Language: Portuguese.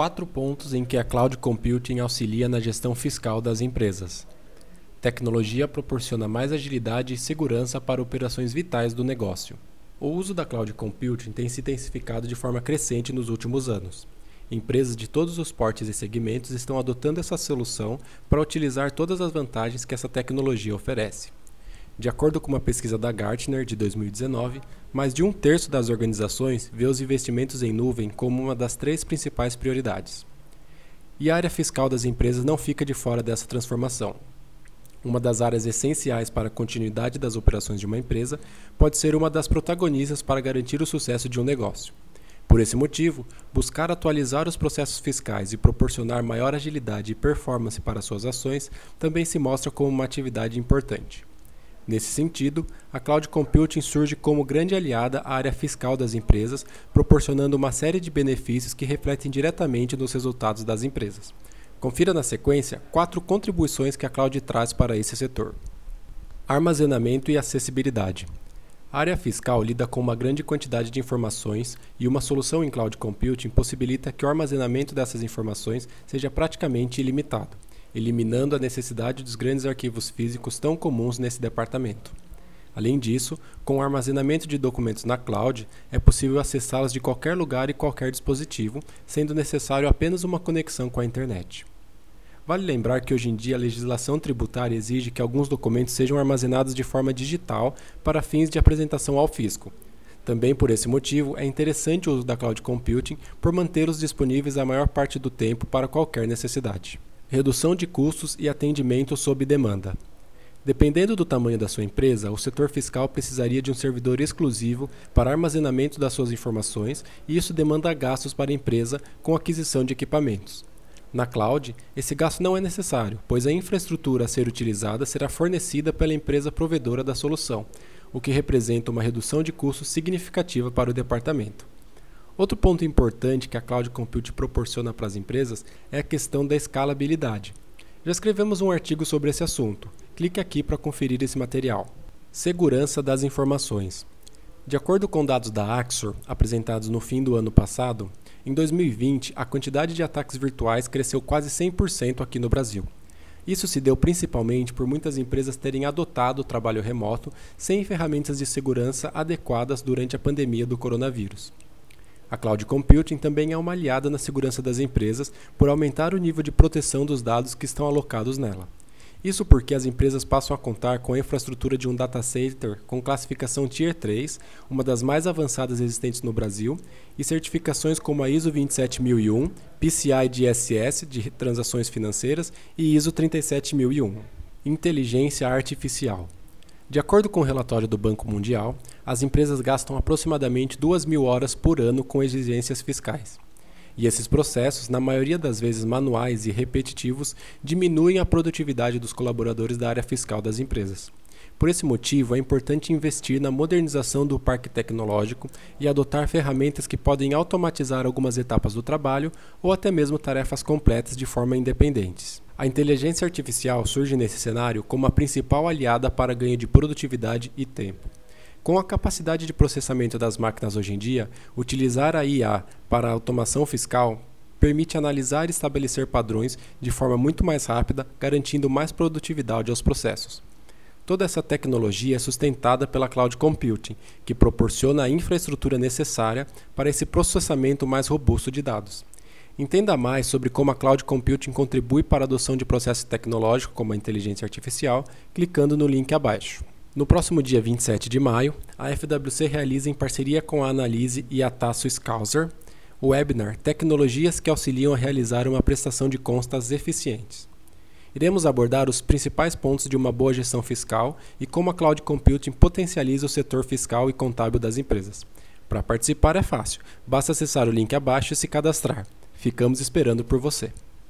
Quatro pontos em que a cloud computing auxilia na gestão fiscal das empresas. Tecnologia proporciona mais agilidade e segurança para operações vitais do negócio. O uso da cloud computing tem se intensificado de forma crescente nos últimos anos. Empresas de todos os portes e segmentos estão adotando essa solução para utilizar todas as vantagens que essa tecnologia oferece. De acordo com uma pesquisa da Gartner de 2019, mais de um terço das organizações vê os investimentos em nuvem como uma das três principais prioridades. E a área fiscal das empresas não fica de fora dessa transformação. Uma das áreas essenciais para a continuidade das operações de uma empresa pode ser uma das protagonistas para garantir o sucesso de um negócio. Por esse motivo, buscar atualizar os processos fiscais e proporcionar maior agilidade e performance para suas ações também se mostra como uma atividade importante. Nesse sentido, a cloud computing surge como grande aliada à área fiscal das empresas, proporcionando uma série de benefícios que refletem diretamente nos resultados das empresas. Confira na sequência quatro contribuições que a cloud traz para esse setor. Armazenamento e acessibilidade. A área fiscal lida com uma grande quantidade de informações e uma solução em cloud computing possibilita que o armazenamento dessas informações seja praticamente ilimitado eliminando a necessidade dos grandes arquivos físicos tão comuns nesse departamento. Além disso, com o armazenamento de documentos na cloud, é possível acessá-los de qualquer lugar e qualquer dispositivo, sendo necessário apenas uma conexão com a internet. Vale lembrar que hoje em dia a legislação tributária exige que alguns documentos sejam armazenados de forma digital para fins de apresentação ao fisco. Também por esse motivo, é interessante o uso da cloud computing por mantê-los disponíveis a maior parte do tempo para qualquer necessidade redução de custos e atendimento sob demanda. Dependendo do tamanho da sua empresa, o setor fiscal precisaria de um servidor exclusivo para armazenamento das suas informações e isso demanda gastos para a empresa com aquisição de equipamentos. Na cloud, esse gasto não é necessário, pois a infraestrutura a ser utilizada será fornecida pela empresa provedora da solução, o que representa uma redução de custos significativa para o departamento. Outro ponto importante que a Cloud Compute proporciona para as empresas é a questão da escalabilidade. Já escrevemos um artigo sobre esse assunto. Clique aqui para conferir esse material. Segurança das informações. De acordo com dados da Axor, apresentados no fim do ano passado, em 2020 a quantidade de ataques virtuais cresceu quase 100% aqui no Brasil. Isso se deu principalmente por muitas empresas terem adotado o trabalho remoto sem ferramentas de segurança adequadas durante a pandemia do coronavírus. A cloud computing também é uma aliada na segurança das empresas por aumentar o nível de proteção dos dados que estão alocados nela. Isso porque as empresas passam a contar com a infraestrutura de um data center com classificação Tier 3, uma das mais avançadas existentes no Brasil, e certificações como a ISO 27001, PCI DSS de transações financeiras e ISO 37001. Inteligência artificial. De acordo com o relatório do Banco Mundial, as empresas gastam aproximadamente 2 mil horas por ano com exigências fiscais. E esses processos, na maioria das vezes manuais e repetitivos, diminuem a produtividade dos colaboradores da área fiscal das empresas. Por esse motivo, é importante investir na modernização do parque tecnológico e adotar ferramentas que podem automatizar algumas etapas do trabalho ou até mesmo tarefas completas de forma independentes. A inteligência artificial surge nesse cenário como a principal aliada para ganho de produtividade e tempo. Com a capacidade de processamento das máquinas hoje em dia, utilizar a IA para a automação fiscal permite analisar e estabelecer padrões de forma muito mais rápida, garantindo mais produtividade aos processos. Toda essa tecnologia é sustentada pela cloud computing, que proporciona a infraestrutura necessária para esse processamento mais robusto de dados. Entenda mais sobre como a cloud computing contribui para a adoção de processos tecnológicos como a inteligência artificial, clicando no link abaixo. No próximo dia 27 de maio, a FWC realiza em parceria com a Analise e a Tasso Scouser o webinar Tecnologias que auxiliam a realizar uma prestação de contas eficientes. Iremos abordar os principais pontos de uma boa gestão fiscal e como a cloud computing potencializa o setor fiscal e contábil das empresas. Para participar é fácil, basta acessar o link abaixo e se cadastrar. Ficamos esperando por você.